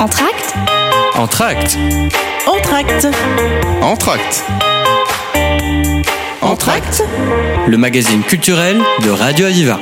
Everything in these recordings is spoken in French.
Entracte Entracte. Entracte. Entracte. Entracte. Le magazine culturel de Radio Aviva.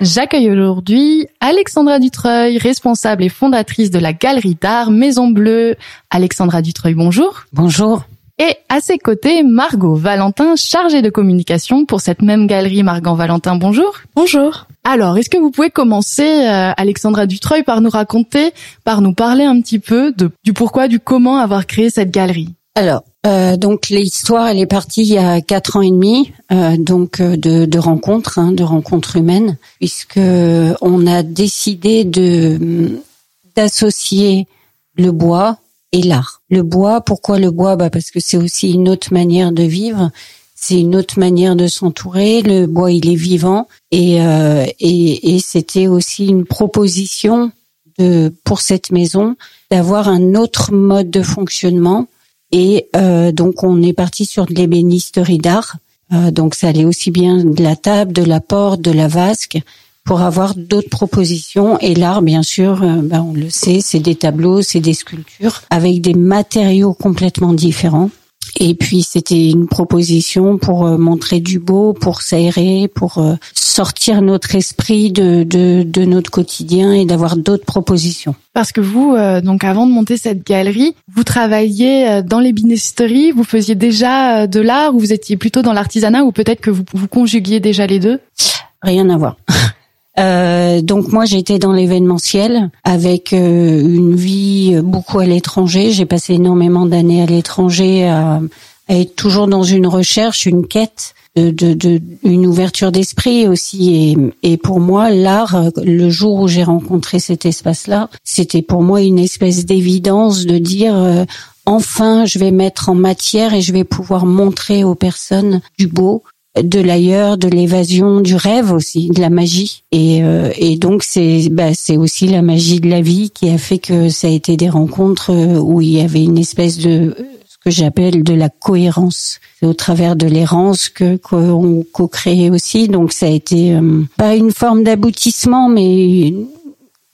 J'accueille aujourd'hui Alexandra Dutreuil, responsable et fondatrice de la galerie d'art Maison Bleue. Alexandra Dutreuil, bonjour. Bonjour. Et à ses côtés, Margot Valentin, chargée de communication pour cette même galerie. Margot Valentin, bonjour. Bonjour. Alors, est-ce que vous pouvez commencer, euh, Alexandra Dutreuil, par nous raconter, par nous parler un petit peu de, du pourquoi, du comment avoir créé cette galerie? Alors, euh, donc l'histoire, elle est partie il y a quatre ans et demi, euh, donc euh, de, de rencontres, hein, de rencontres humaines, puisque on a décidé de d'associer le bois et l'art. Le bois, pourquoi le bois? Bah Parce que c'est aussi une autre manière de vivre, c'est une autre manière de s'entourer. Le bois, il est vivant et, euh, et, et c'était aussi une proposition de pour cette maison d'avoir un autre mode de fonctionnement. Et euh, donc on est parti sur de l'ébénisterie d'art. Euh, donc ça allait aussi bien de la table, de la porte, de la vasque pour avoir d'autres propositions. Et l'art, bien sûr, euh, ben, on le sait, c'est des tableaux, c'est des sculptures avec des matériaux complètement différents. Et puis c'était une proposition pour euh, montrer du beau, pour s'aérer, pour euh, sortir notre esprit de, de, de notre quotidien et d'avoir d'autres propositions. Parce que vous, euh, donc avant de monter cette galerie, vous travailliez euh, dans l'ébénisterie, vous faisiez déjà de l'art ou vous étiez plutôt dans l'artisanat ou peut-être que vous, vous conjuguiez déjà les deux? Rien à voir. Euh, donc moi j'étais dans l'événementiel avec euh, une vie beaucoup à l'étranger. J'ai passé énormément d'années à l'étranger à, à être toujours dans une recherche, une quête, de, de, de une ouverture d'esprit aussi. Et, pour moi l'art, le jour où j'ai rencontré cet espace-là, c'était pour moi une espèce d'évidence de dire euh, enfin je vais mettre en matière et je vais pouvoir montrer aux personnes du beau de l'ailleurs, de l'évasion, du rêve aussi, de la magie. Et, euh, et donc c'est bah, c'est aussi la magie de la vie qui a fait que ça a été des rencontres euh, où il y avait une espèce de ce que j'appelle de la cohérence. C'est au travers de l'errance que qu'on co-crée aussi. Donc ça a été euh, pas une forme d'aboutissement, mais une,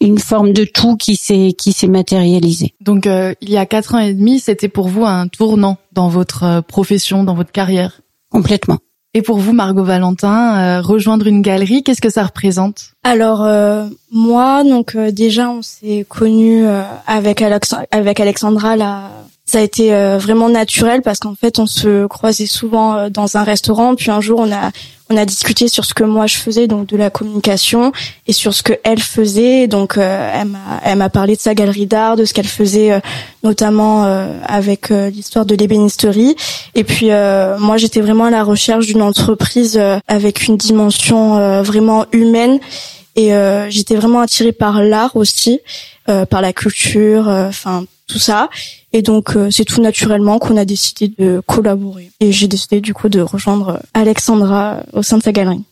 une forme de tout qui s'est qui s'est matérialisé. Donc euh, il y a quatre ans et demi, c'était pour vous un tournant dans votre euh, profession, dans votre carrière? Complètement. Et pour vous, Margot Valentin, euh, rejoindre une galerie, qu'est-ce que ça représente? Alors euh, moi, donc euh, déjà, on s'est connus euh, avec Alex avec Alexandra là. Ça a été vraiment naturel parce qu'en fait, on se croisait souvent dans un restaurant. Puis un jour, on a on a discuté sur ce que moi je faisais, donc de la communication, et sur ce que elle faisait. Donc euh, elle m'a elle m'a parlé de sa galerie d'art, de ce qu'elle faisait, euh, notamment euh, avec euh, l'histoire de l'ébénisterie. Et puis euh, moi, j'étais vraiment à la recherche d'une entreprise euh, avec une dimension vraiment humaine. Et j'étais vraiment attirée par l'art aussi, par la culture, enfin Et donc euh, c'est tout naturellement qu'on a décidé de collaborer. Et j'ai décidé du coup de rejoindre Alexandra euh, au sein de sa galerie.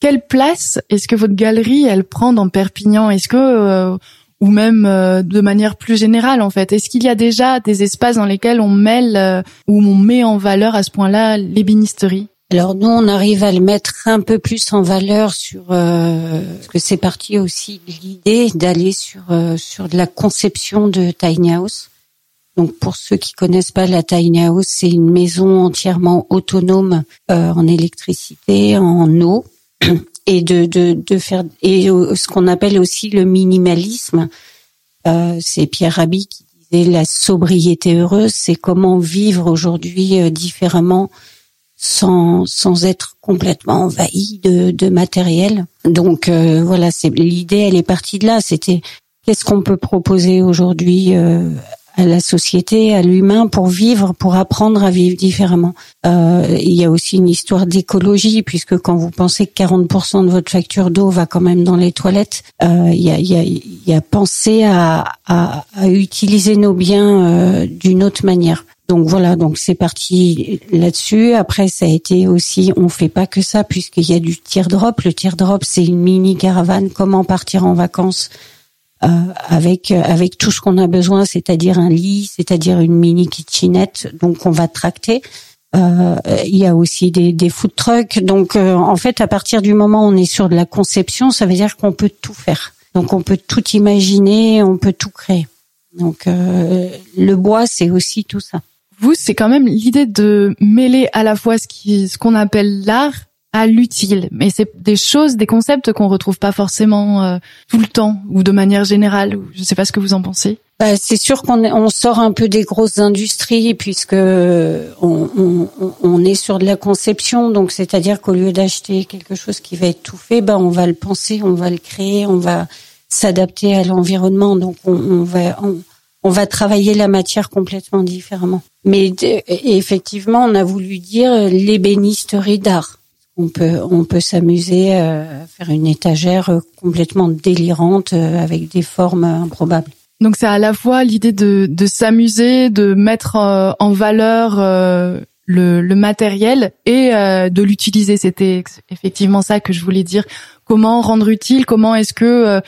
Quelle place est-ce que votre galerie elle prend dans Perpignan? Est-ce que euh, ou même euh, de manière plus générale en fait, est-ce qu'il y a déjà des espaces dans lesquels on mêle euh, ou on met en valeur à ce point-là l'ébénisterie? Alors nous, on arrive à le mettre un peu plus en valeur sur euh, parce que c'est parti aussi l'idée d'aller sur euh, sur de la conception de tiny house. Donc pour ceux qui connaissent pas la tiny house, c'est une maison entièrement autonome euh, en électricité, en eau et de de de faire et euh, ce qu'on appelle aussi le minimalisme. Euh, c'est Pierre Rabhi qui disait la sobriété heureuse, c'est comment vivre aujourd'hui euh, différemment sans sans être complètement envahi de, de matériel. Donc euh, voilà, c'est l'idée, elle est partie de là. C'était qu'est-ce qu'on peut proposer aujourd'hui euh, à la société, à l'humain pour vivre, pour apprendre à vivre différemment? Euh, il y a aussi une histoire d'écologie puisque quand vous pensez que 40% de votre facture d'eau va quand même dans les toilettes, euh, il y a il y a il y a pensé à, à, à utiliser nos biens euh, d'une autre manière. Donc voilà, donc c'est parti là-dessus. Après, ça a été aussi, on fait pas que ça puisqu'il y a du teardrop. Le teardrop, c'est une mini caravane. Comment partir en vacances euh, avec avec tout ce qu'on a besoin, c'est-à-dire un lit, c'est-à-dire une mini kitchenette. Donc on va tracter. Euh, il y a aussi des, food trucks. Donc euh, en fait, à partir du moment où on est sur de la conception, ça veut dire qu'on peut tout faire. Donc on peut tout imaginer, on peut tout créer. Donc euh, le bois, c'est aussi tout ça. Vous, c'est quand même l'idée de mêler à la fois ce qui, ce qu'on appelle l'art à l'utile. Mais c'est des choses, des concepts qu'on retrouve pas forcément euh, tout le temps ou de manière générale. Je sais pas ce que vous en pensez. Bah, c'est sûr qu'on on sort un peu des grosses industries puisque on, on, on est sur de la conception. Donc c'est-à-dire qu'au lieu d'acheter quelque chose qui va être tout fait, bah, on va le penser, on va le créer, on va s'adapter à l'environnement. Donc on, on va on, va travailler la matière complètement différemment. Mais effectivement, on a voulu dire l'ébénisterie d'art on peut on peut s'amuser euh, à faire une étagère euh, complètement délirante euh, avec des formes improbables. Donc c'est à la fois l'idée de, de s'amuser, de mettre en valeur le, le, matériel et de l'utiliser. C'était effectivement ça que je voulais dire. Comment rendre utile? Comment est-ce que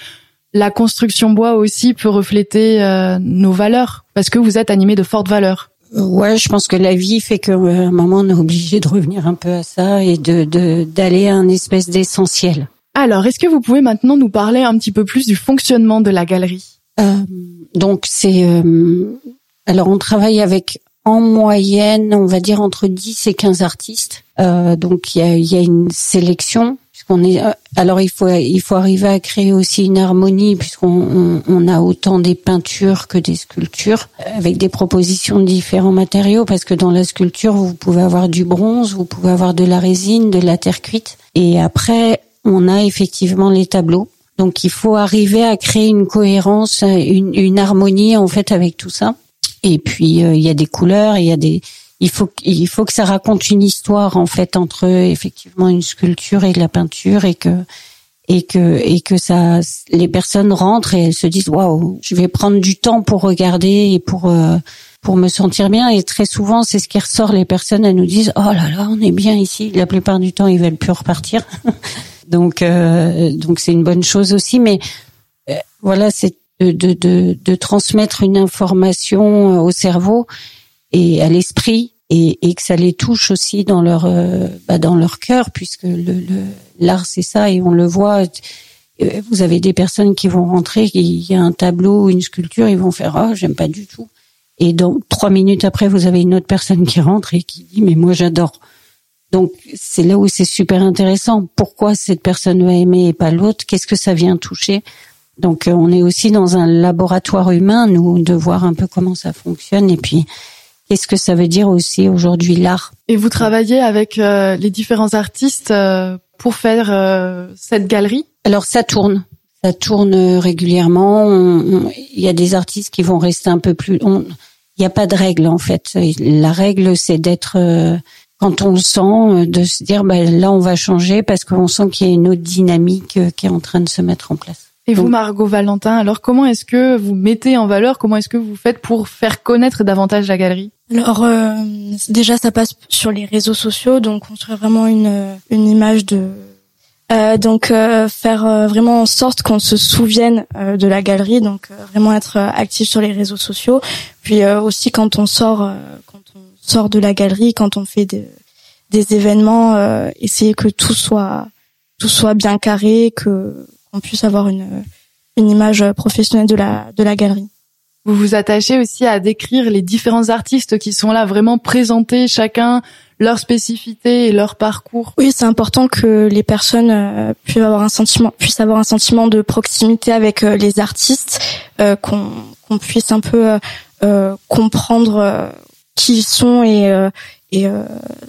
la construction bois aussi peut refléter nos valeurs Parce que vous êtes animé de fortes valeurs. Ouais, je pense que la vie fait qu'à un moment on est obligé de revenir un peu à ça et de d'aller à un espèce d'essentiel. Alors, est-ce que vous pouvez maintenant nous parler un petit peu plus du fonctionnement de la galerie? Euh, Donc c'est euh, alors on travaille avec en moyenne, on va dire entre 10 et 15 artistes. Euh, donc il y a, y a une sélection euh, alors il faut il faut arriver à créer aussi une harmonie puisqu'on on, a autant des peintures que des sculptures avec des propositions de différents matériaux parce que dans la sculpture vous pouvez avoir du bronze, vous pouvez avoir de la résine, de la terre cuite et après on a effectivement les tableaux. Donc il faut arriver à créer une cohérence, une, une harmonie en fait avec tout ça. Et puis euh, il y a des couleurs, il y a des il faut il faut que ça raconte une histoire en fait entre effectivement une sculpture et la peinture et que et que et que ça les personnes rentrent et elles se disent waouh je vais prendre du temps pour regarder et pour euh, pour me sentir bien. Et très souvent c'est ce qui ressort. Les personnes elles nous disent oh là là on est bien ici. La plupart du temps ils veulent plus repartir. Donc euh, donc c'est une bonne chose aussi. Mais euh, voilà c'est de, de, de, de transmettre une information au cerveau et à l'esprit et, et, que ça les touche aussi dans leur euh, bah dans leur cœur puisque le l'art c'est ça et on le voit euh, vous avez des personnes qui vont rentrer il y a un tableau une sculpture ils vont faire ah j'aime pas du tout. Et donc trois minutes après vous avez une autre personne qui rentre et qui dit mais moi j'adore. Donc c'est là où c'est super intéressant. Pourquoi cette personne va aimer et pas l'autre? Qu'est-ce que ça vient toucher? Donc euh, on est aussi dans un laboratoire humain nous de voir un peu comment ça fonctionne. Et puis Qu'est-ce que ça veut dire aussi aujourd'hui l'art? Et vous travaillez avec euh, les différents artistes euh, pour faire euh, cette galerie? Alors ça tourne, ça tourne régulièrement. Il y a des artistes qui vont rester un peu plus. Il n'y a pas de règle en fait. La règle c'est d'être quand on le sent, de se dire ben, là on va changer parce qu'on sent qu'il y a une autre dynamique qui est en train de se mettre en place. Et vous, Margot Valentin, alors comment est-ce que vous mettez en valeur, comment est-ce que vous faites pour faire connaître davantage la galerie? Alors euh, déjà, ça passe sur les réseaux sociaux, donc on serait vraiment une une image de euh, donc euh, faire euh, vraiment en sorte qu'on se souvienne de la galerie, donc vraiment être actif sur les réseaux sociaux. Puis aussi quand on sort quand on sort de la galerie, quand on fait des, des événements, essayer que tout soit tout soit bien carré, que qu'on puisse avoir une, une image professionnelle de la, de la galerie. Vous vous attachez aussi à décrire les différents artistes qui sont là, vraiment présenter chacun leur spécificité et leur parcours. Oui, c'est important que les personnes euh, puissent avoir un sentiment, puissent avoir un sentiment de proximité avec euh, les artistes, euh, qu'on qu'on puisse un peu comprendre qui ils sont et et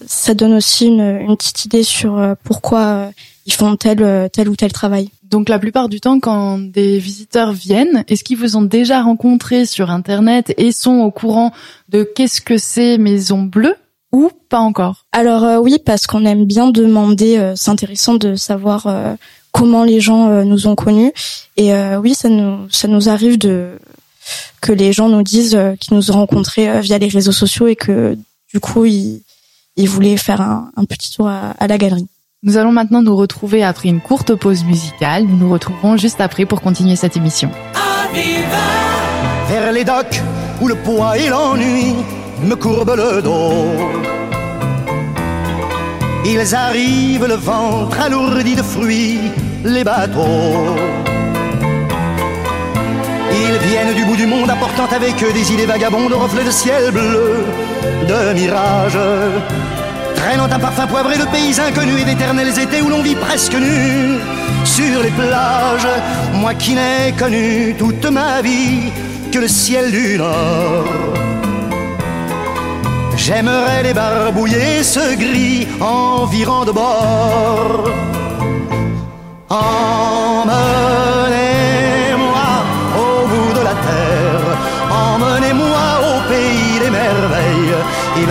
ça donne aussi une, une petite idée sur pourquoi ils font tel tel ou tel travail. Donc la plupart du temps, quand des visiteurs viennent, est-ce qu'ils vous ont déjà rencontré sur Internet et sont au courant de qu'est-ce que c'est Maison Bleue ou pas encore? Alors euh, oui, parce qu'on aime bien demander, euh, c'est intéressant de savoir euh, comment les gens nous ont connus. Et oui, ça nous ça nous arrive de que les gens nous disent qu'ils nous ont rencontrés via les réseaux sociaux et que du coup ils voulaient faire un, un petit tour à la galerie. Nous allons maintenant nous retrouver après une courte pause musicale. Nous nous retrouverons juste après pour continuer cette émission. Vers les docks où le poids et l'ennui me courbent le dos. Ils arrivent le ventre alourdi de fruits, les bateaux. Ils viennent du bout du monde apportant avec eux des idées vagabondes, reflets de ciel bleu, de mirage. Traînant un parfum poivré de pays inconnus et d'éternels étés où l'on vit presque nu sur les plages. Moi qui n'ai connu toute ma vie que le ciel du Nord. J'aimerais les barbouiller ce gris environ de bord.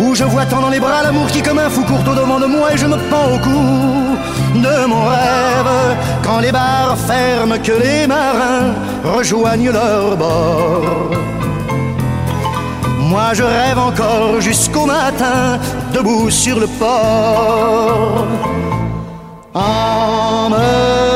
Où je vois tant dans les bras l'amour qui comme un fou court au devant de moi et je me pends au cou de mon rêve. Quand les bars ferment, que les marins rejoignent leur bord. Moi je rêve encore jusqu'au matin, debout sur le port. Emmenez-moi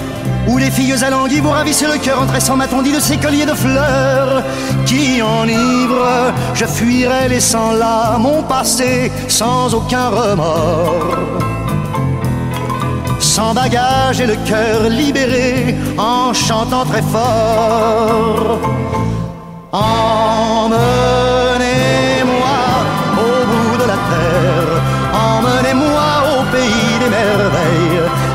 Où les filles alanguies vous ravissent le cœur en tressant ma tondie de ces colliers de fleurs qui enivrent. Je fuirai laissant là mon passé sans aucun remords sans bagage et le cœur libéré en chantant très fort. Emmenez-moi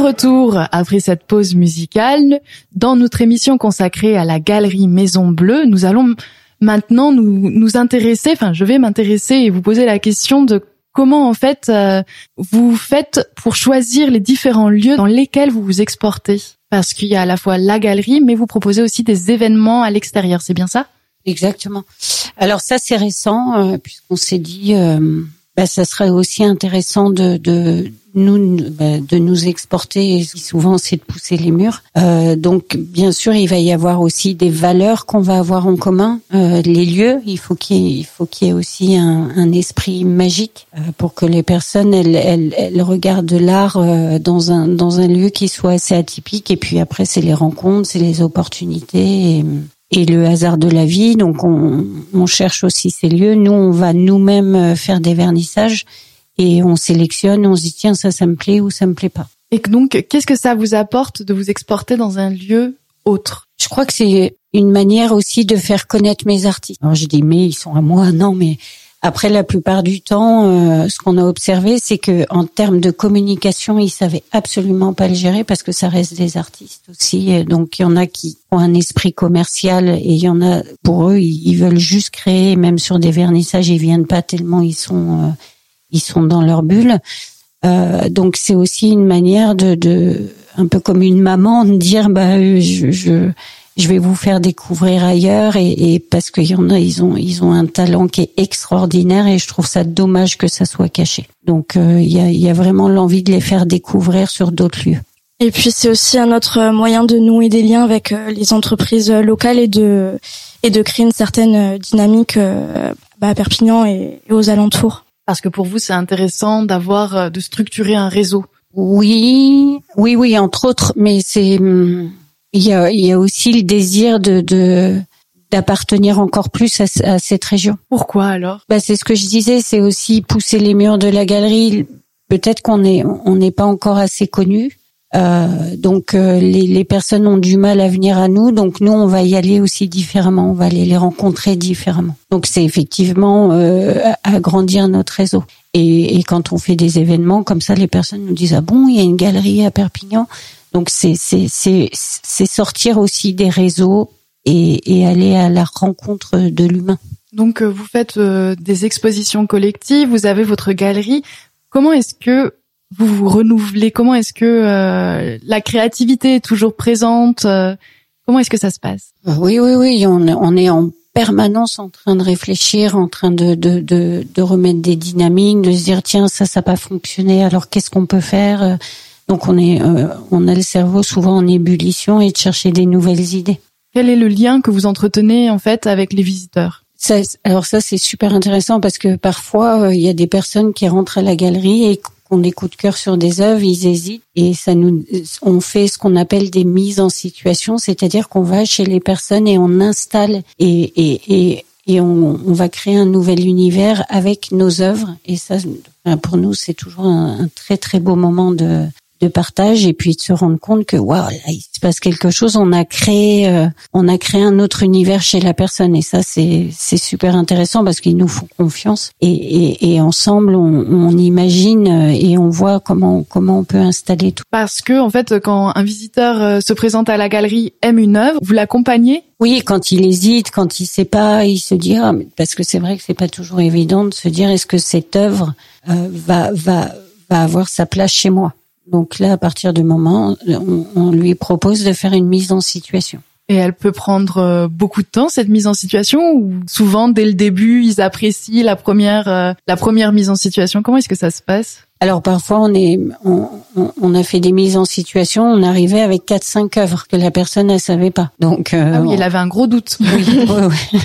Retour après cette pause musicale, dans notre émission consacrée à la galerie Maison Bleue, nous allons maintenant nous, nous intéresser, enfin je vais m'intéresser et vous poser la question de comment en fait euh, vous faites pour choisir les différents lieux dans lesquels vous vous exportez. Parce qu'il y a à la fois la galerie, mais vous proposez aussi des événements à l'extérieur, c'est bien ça? Exactement. Alors ça c'est récent euh, puisqu'on s'est dit euh, bah, ça serait aussi intéressant de, de nous bah, de nous exporter. Et souvent c'est de pousser les murs. Euh, donc bien sûr il va y avoir aussi des valeurs qu'on va avoir en commun. Euh, les lieux, il faut qu'il il faut qu'il y ait aussi un, un esprit magique euh, pour que les personnes elles, elles, elles regardent l'art euh, dans un dans un lieu qui soit assez atypique. Et puis après c'est les rencontres, c'est les opportunités. Et, et le hasard de la vie. Donc on, on cherche aussi ces lieux. Nous, on va nous-mêmes euh, faire des vernissages et on sélectionne. On se dit tiens ça, ça me plaît ou ça me plaît pas. Et donc, qu'est-ce que ça vous apporte de vous exporter dans un lieu autre? Je crois que c'est une manière aussi de faire connaître mes artistes. Alors je dis mais ils sont à moi, non mais après la plupart du temps, euh, ce qu'on a observé, c'est que en termes de communication, ils savaient absolument pas le gérer parce que ça reste des artistes aussi. Donc il y en a qui ont un esprit commercial et il y en a pour eux, ils, ils veulent juste créer. Même sur des vernissages, ils viennent pas tellement ils sont euh, ils sont dans leur bulle. Euh, donc c'est aussi une manière de, de un peu comme une maman de dire bah euh, je, je je vais vous faire découvrir ailleurs et, et parce qu'il y en a ils ont ils ont un talent qui est extraordinaire et je trouve ça dommage que ça soit caché. Donc euh, il y a il y a vraiment l'envie de les faire découvrir sur d'autres lieux. Et puis c'est aussi un autre moyen de nouer des liens avec euh, les entreprises locales et de et de créer une certaine dynamique bah, à Perpignan et, aux alentours. Parce que pour vous, c'est intéressant d'avoir, de structurer un réseau. Oui, oui, oui, entre autres, mais c'est hum, il y a, il y a aussi le désir de, de d'appartenir encore plus à, cette région. Pourquoi alors? Bah, c'est ce que je disais, c'est aussi pousser les murs de la galerie. Peut-être qu'on est on n'est pas encore assez connu. Euh, donc euh, les, les, personnes ont du mal à venir à nous, donc nous on va y aller aussi différemment, on va aller les rencontrer différemment. Donc c'est effectivement euh, agrandir notre réseau. Et, et, quand on fait des événements comme ça, les personnes nous disent ah bon il y a une galerie à Perpignan. Donc c'est c'est c'est c'est sortir aussi des réseaux et, et aller à la rencontre de l'humain. Donc euh, vous faites euh, des expositions collectives, vous avez votre galerie. Comment est-ce que vous vous renouvelez? Comment est-ce que euh, la créativité est toujours présente? Comment est-ce que ça se passe? Oui, oui, oui. On, on, est en permanence en train de réfléchir, en train de, de, de, de remettre des dynamiques, de se dire tiens ça, ça n'a pas fonctionné. Alors qu'est-ce qu'on peut faire? Donc on est, on a le cerveau souvent en ébullition et de chercher des nouvelles idées. Quel est le lien que vous entretenez en fait avec les visiteurs? Ça, alors ça c'est super intéressant parce que parfois euh, il y a des personnes qui rentrent à la galerie et qu'on des coups de cœur sur des œuvres, ils hésitent et ça nous, on fait ce qu'on appelle des mises en situation, c'est-à-dire qu'on va chez les personnes et on installe et et et, et on, on, va créer un nouvel univers avec nos œuvres et ça, pour nous c'est toujours un, un très très beau moment de de partage et puis de se rendre compte que waouh là il se passe quelque chose. On a créé euh, on a créé un autre univers chez la personne et ça c'est c'est super intéressant parce qu'ils nous font confiance et, et, et ensemble on, on, imagine euh, et on voit comment comment on peut installer tout. Parce que en fait quand un visiteur euh, se présente à la galerie aime une œuvre vous l'accompagnez? Oui, quand il hésite, quand il sait pas, il se dit ah, parce que c'est vrai que c'est pas toujours évident de se dire est-ce que cette œuvre va va va avoir sa place chez moi? Donc là, à partir du moment, on, on, lui propose de faire une mise en situation. Et elle peut prendre euh, beaucoup de temps cette mise en situation ou souvent dès le début ils apprécient la première euh, la première mise en situation. Comment est-ce que ça se passe? Alors parfois on est, on, on, a fait des mises en situation, on arrivait avec quatre cinq œuvres que la personne ne savait pas. Donc euh, ah oui, elle avait un gros doute. Oui,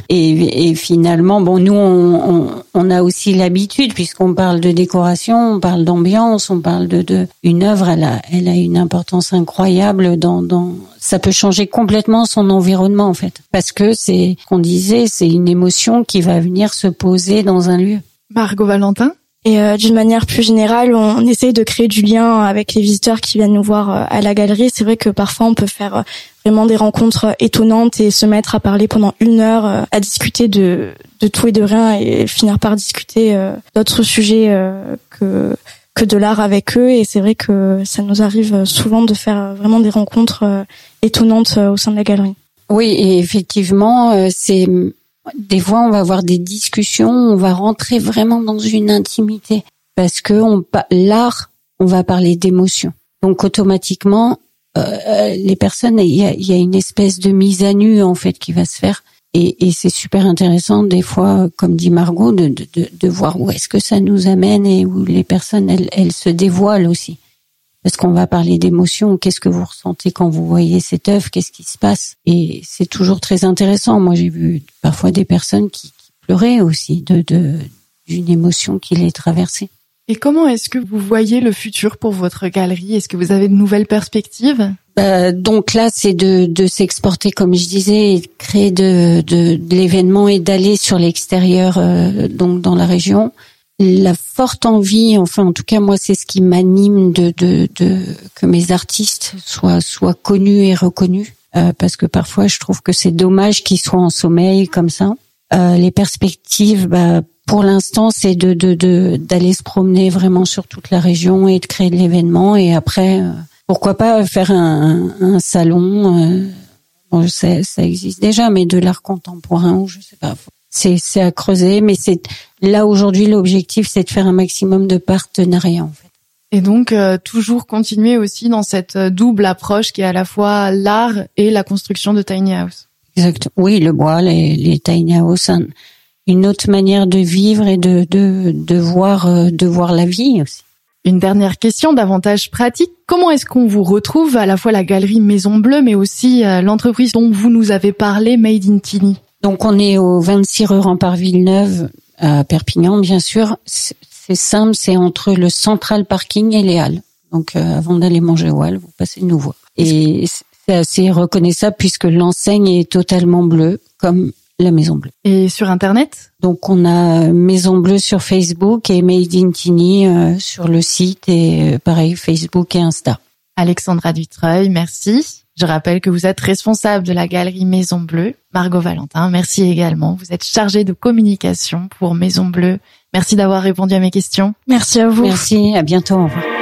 Et, et, finalement, bon, nous on, on a aussi l'habitude puisqu'on parle de décoration, on parle d'ambiance, on parle de, de une œuvre, elle a, elle a une importance incroyable dans, dans ça peut changer complètement son environnement en fait, parce que c'est qu'on disait, c'est une émotion qui va venir se poser dans un lieu. Margot Valentin? Et euh, d'une manière plus générale, on, essaye de créer du lien avec les visiteurs qui viennent nous voir euh, à la galerie. C'est vrai que parfois on peut faire euh, vraiment des rencontres étonnantes et se mettre à parler pendant une heure, à discuter de, de tout et de rien et finir par discuter d'autres sujets que que de l'art avec eux. Et c'est vrai que ça nous arrive souvent de faire vraiment des rencontres étonnantes au sein de la galerie. Oui, et effectivement, c'est des fois, on va avoir des discussions, on va rentrer vraiment dans une intimité parce que l'art, on va parler d'émotion. Donc automatiquement, euh, les personnes, il y a, une espèce de mise à nu en fait qui va se faire. Et, c'est super intéressant des fois, comme dit Margot, de, de, de voir où est-ce que ça nous amène et où les personnes, elles, elles se dévoilent aussi. Est-ce qu'on va parler d'émotions Qu'est-ce que vous ressentez quand vous voyez cette œuvre? Qu'est-ce qui se passe? Et c'est toujours très intéressant. Moi, j'ai vu parfois des personnes qui, pleuraient aussi de d'une émotion qui les traversait. Et comment est-ce que vous voyez le futur pour votre galerie? Est-ce que vous avez de nouvelles perspectives? Euh, donc là, c'est de, de s'exporter, comme je disais, et de créer de, de, de l'événement et d'aller sur l'extérieur, euh, donc dans la région la forte envie, enfin en tout cas moi c'est ce qui m'anime de, de, de, que mes artistes soient soient connus et reconnus euh, parce que parfois je trouve que c'est dommage qu'ils soient en sommeil comme ça. Euh, les perspectives, bah, pour l'instant c'est de de d'aller se promener vraiment sur toute la région et de créer de l'événement et après euh, pourquoi pas faire un, un, salon. bon, ça, ça existe déjà, mais de l'art contemporain ou je sais pas c'est à creuser, mais c'est là aujourd'hui l'objectif, c'est de faire un maximum de partenariats en fait. Et donc euh, toujours continuer aussi dans cette euh, double approche qui est à la fois l'art et la construction de tiny house. Exact. Oui, le bois, les, les tiny house, une autre manière de vivre et de de de voir euh, de voir la vie aussi. Une dernière question davantage pratique. Comment est-ce qu'on vous retrouve à la fois la galerie Maison Bleue, mais aussi l'entreprise dont vous nous avez parlé, Made in Tiny? Donc on est au 26 rue Rempart Villeneuve à Perpignan, bien sûr. C'est simple, c'est entre le Central Parking et les Halles. Donc euh, avant d'aller manger au Halles, vous passez nous voir. Et c'est assez reconnaissable puisque l'enseigne est totalement bleue, comme la Maison Bleue. Et sur Internet? Donc on a Maison Bleue sur Facebook et Made in Tini euh, sur le site et euh, pareil Facebook et Insta. Alexandra Dutreuil, merci. Je rappelle que vous êtes responsable de la galerie Maison Bleue. Margot Valentin, merci également. Vous êtes chargée de communication pour Maison Bleue. Merci d'avoir répondu à mes questions. Merci à vous. Merci, à bientôt. Au revoir.